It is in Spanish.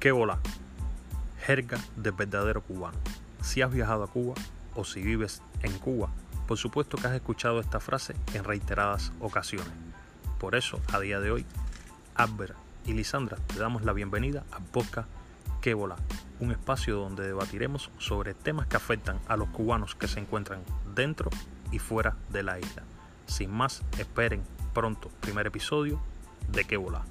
¿Qué bola? Jerga de verdadero cubano. Si has viajado a Cuba o si vives en Cuba, por supuesto que has escuchado esta frase en reiteradas ocasiones. Por eso, a día de hoy, Albert y Lisandra te damos la bienvenida a podcast ¿Qué bola? Un espacio donde debatiremos sobre temas que afectan a los cubanos que se encuentran dentro y fuera de la isla. Sin más, esperen pronto primer episodio de ¿Qué bola?